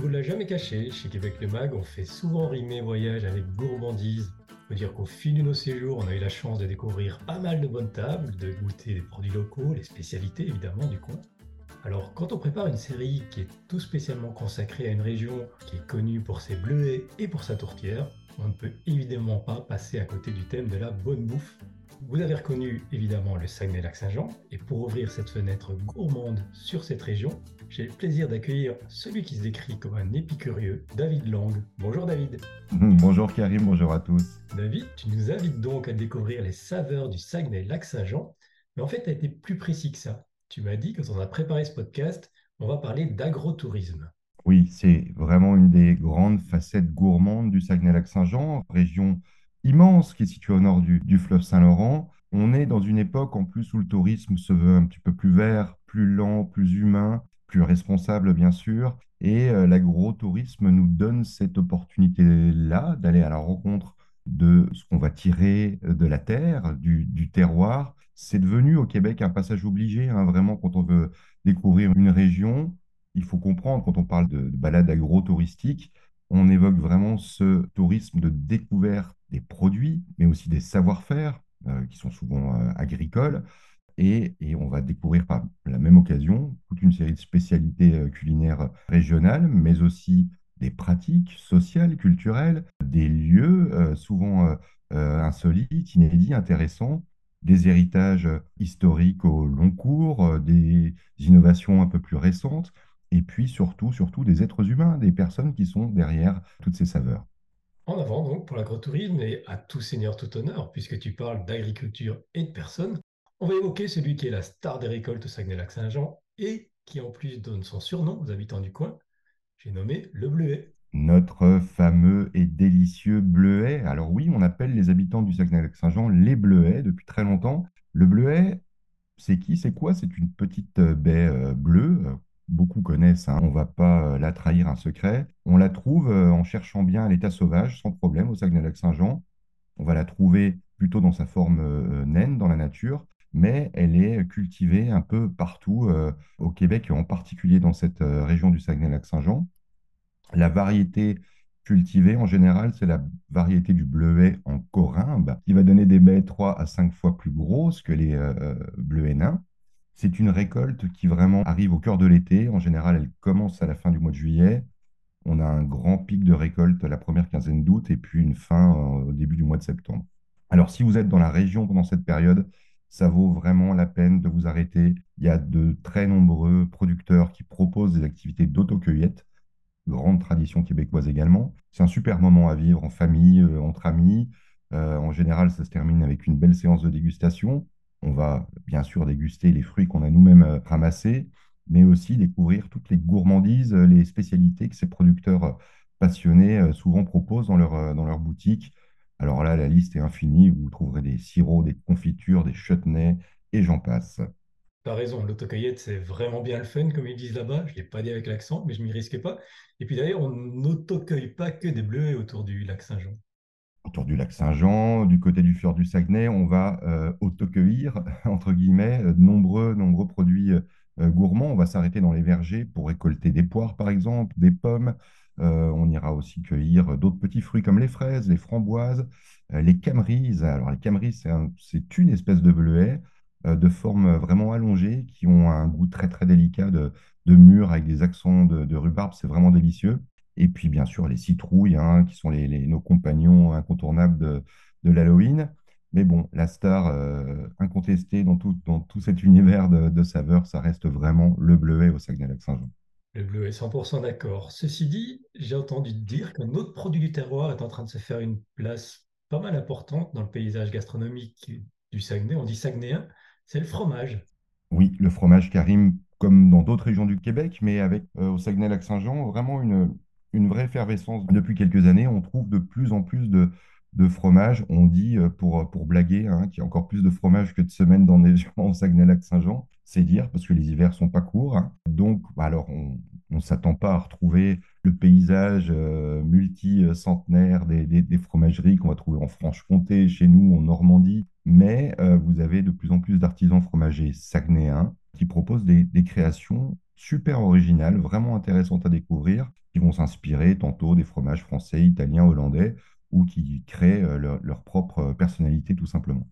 ne vous l'a jamais caché, chez Québec Le Mag, on fait souvent rimer voyage avec gourmandise. Faut dire qu'au fil de nos séjours, on a eu la chance de découvrir pas mal de bonnes tables, de goûter des produits locaux, les spécialités évidemment du coin. Alors, quand on prépare une série qui est tout spécialement consacrée à une région qui est connue pour ses bleuets et pour sa tourtière, on ne peut évidemment pas passer à côté du thème de la bonne bouffe. Vous avez reconnu évidemment le Saguenay-Lac-Saint-Jean, et pour ouvrir cette fenêtre gourmande sur cette région, j'ai le plaisir d'accueillir celui qui se décrit comme un épicurieux, David Lang. Bonjour David. Bonjour Karim, bonjour à tous. David, tu nous invites donc à découvrir les saveurs du Saguenay-Lac-Saint-Jean, mais en fait, tu as été plus précis que ça. Tu m'as dit, quand on a préparé ce podcast, on va parler d'agrotourisme. Oui, c'est vraiment une des grandes facettes gourmandes du Saguenay-Lac-Saint-Jean, région immense qui est située au nord du, fleuve Saint-Laurent. On est dans une époque en plus où le tourisme se veut un petit peu plus vert, plus lent, plus humain, plus responsable bien sûr. Et euh, l'agrotourisme nous donne cette opportunité-là d'aller à la rencontre de ce qu'on va tirer de la terre, du terroir, c'est devenu au Québec un passage obligé, hein, vraiment, quand on veut découvrir une région. Il faut comprendre, quand on parle de, de balade agro-touristique, on évoque vraiment ce tourisme de découverte des produits, mais aussi des savoir-faire, euh, qui sont souvent euh, agricoles. Et, on va découvrir par la même occasion toute une série de spécialités euh, culinaires régionales, mais aussi des pratiques sociales, culturelles, des lieux souvent insolites, inédits, intéressants, des héritages historiques au long cours, des innovations un peu plus récentes, et puis surtout, surtout des êtres humains, des personnes qui sont derrière toutes ces saveurs. En avant donc pour l'agrotourisme et à tout seigneur tout honneur, puisque tu parles d'agriculture et de personnes, on va évoquer celui qui est la star des récoltes au Saguenay-Lac-Saint-Jean et qui en plus donne son surnom aux habitants du coin. J'ai nommé le bleuet notre fameux et délicieux bleuet. Alors oui, on appelle les habitants du Saguenay-Lac-Saint-Jean les bleuets depuis très longtemps. Le bleuet, c'est qui C'est quoi? C'est une petite euh, baie euh, bleue. Beaucoup connaissent, hein. on ne va pas euh, la trahir un secret. On la trouve en cherchant bien à l'état sauvage, sans problème, au Saguenay-Lac-Saint-Jean. On va la trouver plutôt dans sa forme naine dans la nature, mais elle est cultivée un peu partout au Québec, en particulier dans cette région du Saguenay-Lac-Saint-Jean. La variété cultivée, en général, c'est la variété du bleuet en corymbe, qui va donner des baies 3 à 5 fois plus grosses que les euh, euh, bleuets nains. C'est une récolte qui vraiment arrive au cœur de l'été. En général, elle commence à la fin du mois de juillet. On a un grand pic de récolte la première quinzaine d'août et puis une fin euh, au début du mois de septembre. Alors, si vous êtes dans la région pendant cette période, ça vaut vraiment la peine de vous arrêter. Il y a de très nombreux producteurs qui proposent des activités d'autocueillette grande tradition québécoise également. C'est un super moment à vivre en famille, euh, entre amis. Euh, en général, ça se termine avec une belle séance de dégustation. On va bien sûr déguster les fruits qu'on a nous-mêmes euh, ramassés, mais aussi découvrir toutes les gourmandises, les spécialités que ces producteurs passionnés souvent proposent dans leur, dans boutique. Alors là, la liste est infinie. Vous trouverez des sirops, des confitures, des chutneys et j'en passe. T'as raison, l'autocueillette, c'est vraiment bien le fun, comme ils disent là-bas. Je ne l'ai pas dit avec l'accent, mais je m'y risquais pas. Et puis d'ailleurs, on n'autocueille pas que des bleuets autour du lac Saint-Jean. Autour du lac Saint-Jean, du côté du fjord du Saguenay, on va euh, autocueillir, entre guillemets, de nombreux, nombreux produits euh, gourmands. On va s'arrêter dans les vergers pour récolter des poires, par exemple, des pommes. Euh, on ira aussi cueillir d'autres petits fruits comme les fraises, les framboises, les camerises. Alors, les camerises, c'est une espèce de bleuet euh, de forme vraiment allongées, qui ont un goût très très délicat de, de mûr avec des accents de, rhubarbe, c'est vraiment délicieux. Et puis bien sûr les citrouilles, hein, qui sont les, nos compagnons incontournables de, de l'Halloween. Mais bon, la star euh, incontestée dans tout, dans tout cet univers de, saveurs, ça reste vraiment le bleuet au Saguenay-Lac-Saint-Jean. Le bleuet, 100% d'accord. Ceci dit, j'ai entendu dire qu'un autre produit du terroir est en train de se faire une place pas mal importante dans le paysage gastronomique du Saguenay. On dit saguenéen c'est le fromage. Oui, le fromage Karim, comme dans d'autres régions du Québec, mais avec euh, au Saguenay-Lac-Saint-Jean, vraiment une, une vraie effervescence. Depuis quelques années, on trouve de plus en plus de, de fromage. On dit, euh, pour, pour blaguer, hein, qu'il y a encore plus de fromage que de semaines gens au Saguenay-Lac-Saint-Jean. C'est dire, parce que les hivers sont pas courts. Hein. Donc, bah, alors, on ne s'attend pas à retrouver le paysage euh, multi-centenaire des, des, fromageries qu'on va trouver en Franche-Comté, chez nous, en Normandie. Mais euh, vous avez de plus en plus d'artisans fromagers saguenayens qui proposent des créations super originales, vraiment intéressantes à découvrir. Qui vont s'inspirer tantôt des fromages français, italiens, hollandais, ou qui créent euh, leur, leur propre personnalité tout simplement.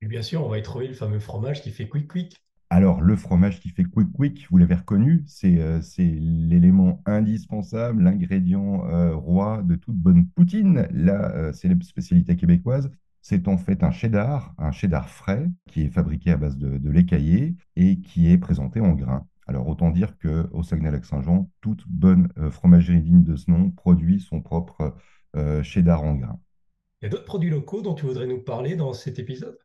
Et bien sûr, on va y trouver le fameux fromage qui fait quick quick. Alors, le fromage qui fait quick quick, vous l'avez reconnu, c'est euh, c'est l'élément indispensable, l'ingrédient euh, roi de toute bonne poutine. Euh, la spécialité québécoise. C'est en fait un cheddar, un cheddar frais, qui est fabriqué à base de, de lait caillé et qui est présenté en grains. Alors, autant dire qu'au Saguenay-Lac-Saint-Jean, toute bonne fromagerie digne de ce nom produit son propre cheddar en grains. Il y a d'autres produits locaux dont tu voudrais nous parler dans cet épisode?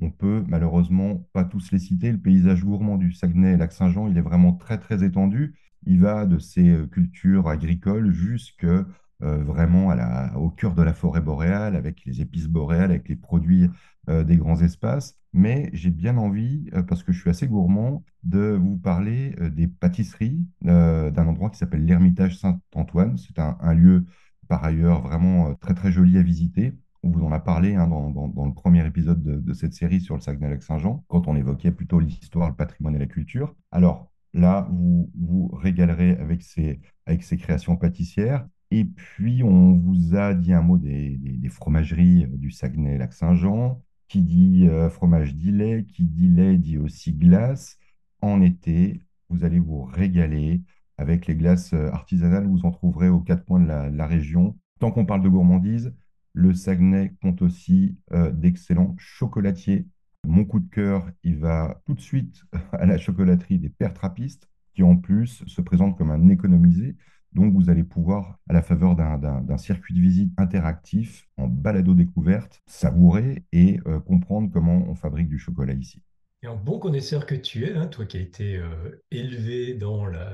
On peut malheureusement pas tous les citer. Le paysage gourmand du Saguenay et Lac-Saint-Jean, il est vraiment très très étendu. Il va de ces euh, cultures agricoles jusque euh, vraiment à la, au cœur de la forêt boréale, avec les épices boréales, avec les produits euh, des grands espaces. Mais j'ai bien envie, parce que je suis assez gourmand, de vous parler des pâtisseries d'un endroit qui s'appelle l'Ermitage Saint-Antoine. C'est un, un, lieu par ailleurs vraiment très très joli à visiter on vous en a parlé hein, dans, le premier épisode de, cette série sur le Saguenay-Lac-Saint-Jean, quand on évoquait plutôt l'histoire, le patrimoine et la culture. Alors là, vous vous régalerez avec ces, avec ces créations pâtissières. Et puis, on vous a dit un mot des, fromageries du Saguenay-Lac-Saint-Jean. Qui dit euh, fromage dit lait, qui dit lait dit aussi glace. En été, vous allez vous régaler avec les glaces euh, artisanales. Vous en trouverez aux quatre coins de la région. Tant qu'on parle de gourmandise, le Saguenay compte aussi euh, d'excellents chocolatiers. Mon coup de cœur, il va tout de suite à la chocolaterie des Pères Trappistes, qui en plus se présente comme un économisé. Donc, vous allez pouvoir, à la faveur d'un circuit de visite interactif, en balado découverte, savourer et euh, comprendre comment on fabrique du chocolat ici. Et un bon connaisseur que tu es, hein, toi qui as été euh, élevé dans la,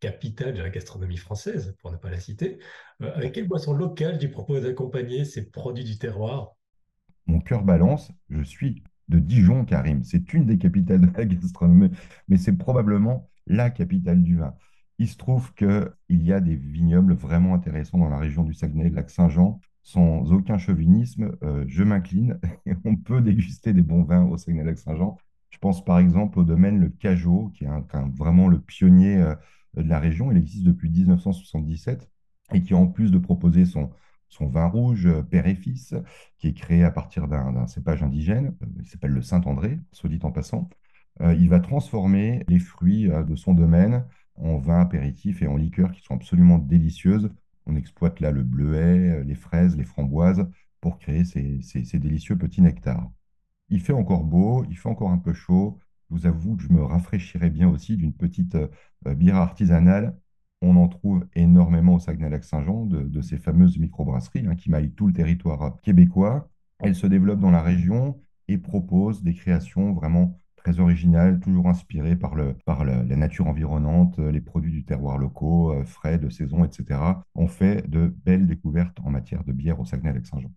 capitale de la gastronomie française, pour ne pas la citer, euh, avec quelle boisson locale tu proposes d'accompagner ces produits du terroir? Mon cœur balance, je suis de Dijon, Karim. C'est une des capitales de la gastronomie, mais c'est probablement la capitale du vin. Il se trouve qu'il y a des vignobles vraiment intéressants dans la région du Saguenay, le lac Saint-Jean. Sans aucun chauvinisme, euh, je m'incline et on peut déguster des bons vins au Saguenay-Lac-Saint-Jean je pense par exemple au domaine Le Cajot, qui est vraiment le pionnier euh, de la région. Il existe depuis 1977 et qui, en plus de proposer son, son vin rouge euh, père et fils, qui est créé à partir d'un cépage indigène, il s'appelle le Saint-André, soit dit en passant, il va transformer les fruits de son domaine en vin apéritif et en liqueurs qui sont absolument délicieuses. On exploite là le bleuet, les fraises, les framboises pour créer ces, ces délicieux petits nectars. Il fait encore beau, il fait encore un peu chaud. Je vous avoue que je me rafraîchirais bien aussi d'une petite euh, bière artisanale. On en trouve énormément au Saguenay-Lac-Saint-Jean, de, ces fameuses microbrasseries hein, qui maillent tout le territoire euh, québécois. Elles se développent dans la région et proposent des créations vraiment très originales, toujours inspirées par, le, par la nature environnante, euh, les produits du terroir locaux, frais, de saison, etc. On fait de belles découvertes en matière de bière au Saguenay-Lac-Saint-Jean.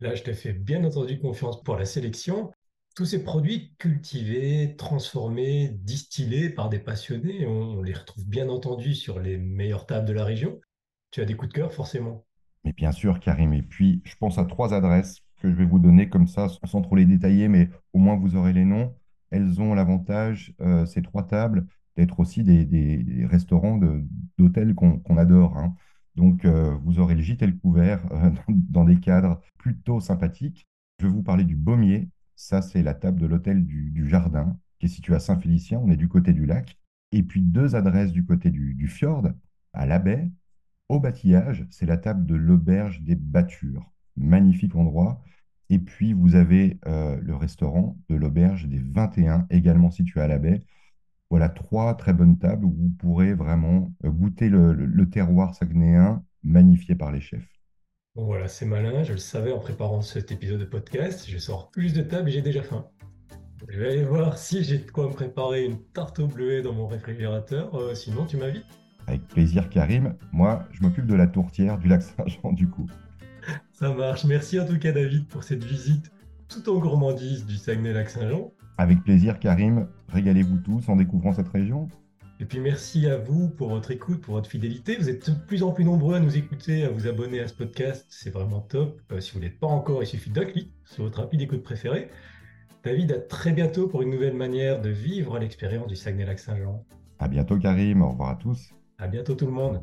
Là, je t'ai fait bien entendu confiance pour la sélection. Tous ces produits cultivés, transformés, distillés par des passionnés, on, les retrouve bien entendu sur les meilleures tables de la région. Tu as des coups de cœur, forcément. Mais bien sûr, Karim. Et puis, je pense à trois adresses que je vais vous donner comme ça, sans trop les détailler, mais au moins vous aurez les noms. Elles ont l'avantage, euh, ces trois tables, d'être aussi des, restaurants d'hôtels qu'on adore. Hein. Donc, euh, vous aurez le gîte et le couvert euh, dans, des cadres plutôt sympathiques. Je vais vous parler du Baumier. Ça, c'est la table de l'hôtel du, Jardin, qui est situé à Saint-Félicien. On est du côté du lac. Et puis, deux adresses du côté du, fjord, à la baie. Au bâtillage, c'est la table de l'auberge des Battures. Magnifique endroit. Et puis, vous avez euh, le restaurant de l'auberge des 21, également situé à la baie. Voilà trois très bonnes tables où vous pourrez vraiment euh, goûter le, terroir saguenéen magnifié par les chefs. Bon voilà, c'est malin, je le savais en préparant cet épisode de podcast. Je sors plus de tables et j'ai déjà faim. Je vais aller voir si j'ai de quoi me préparer une tarte au bleuet dans mon réfrigérateur. Euh, sinon, tu m'invites Avec plaisir, Karim. Moi, je m'occupe de la tourtière du lac Saint-Jean, du coup. Ça marche. Merci en tout cas, David, pour cette visite tout en gourmandise du Saguenay-Lac-Saint-Jean. Avec plaisir, Karim. Régalez-vous tous en découvrant cette région. Et puis merci à vous pour votre écoute, pour votre fidélité. Vous êtes de plus en plus nombreux à nous écouter, à vous abonner à ce podcast. C'est vraiment top. Euh, si vous ne l'êtes pas encore, il suffit d'un clic sur votre rapide écoute préférée. David, à très bientôt pour une nouvelle manière de vivre l'expérience du Saguenay-Lac-Saint-Jean. À bientôt, Karim. Au revoir à tous. À bientôt, tout le monde.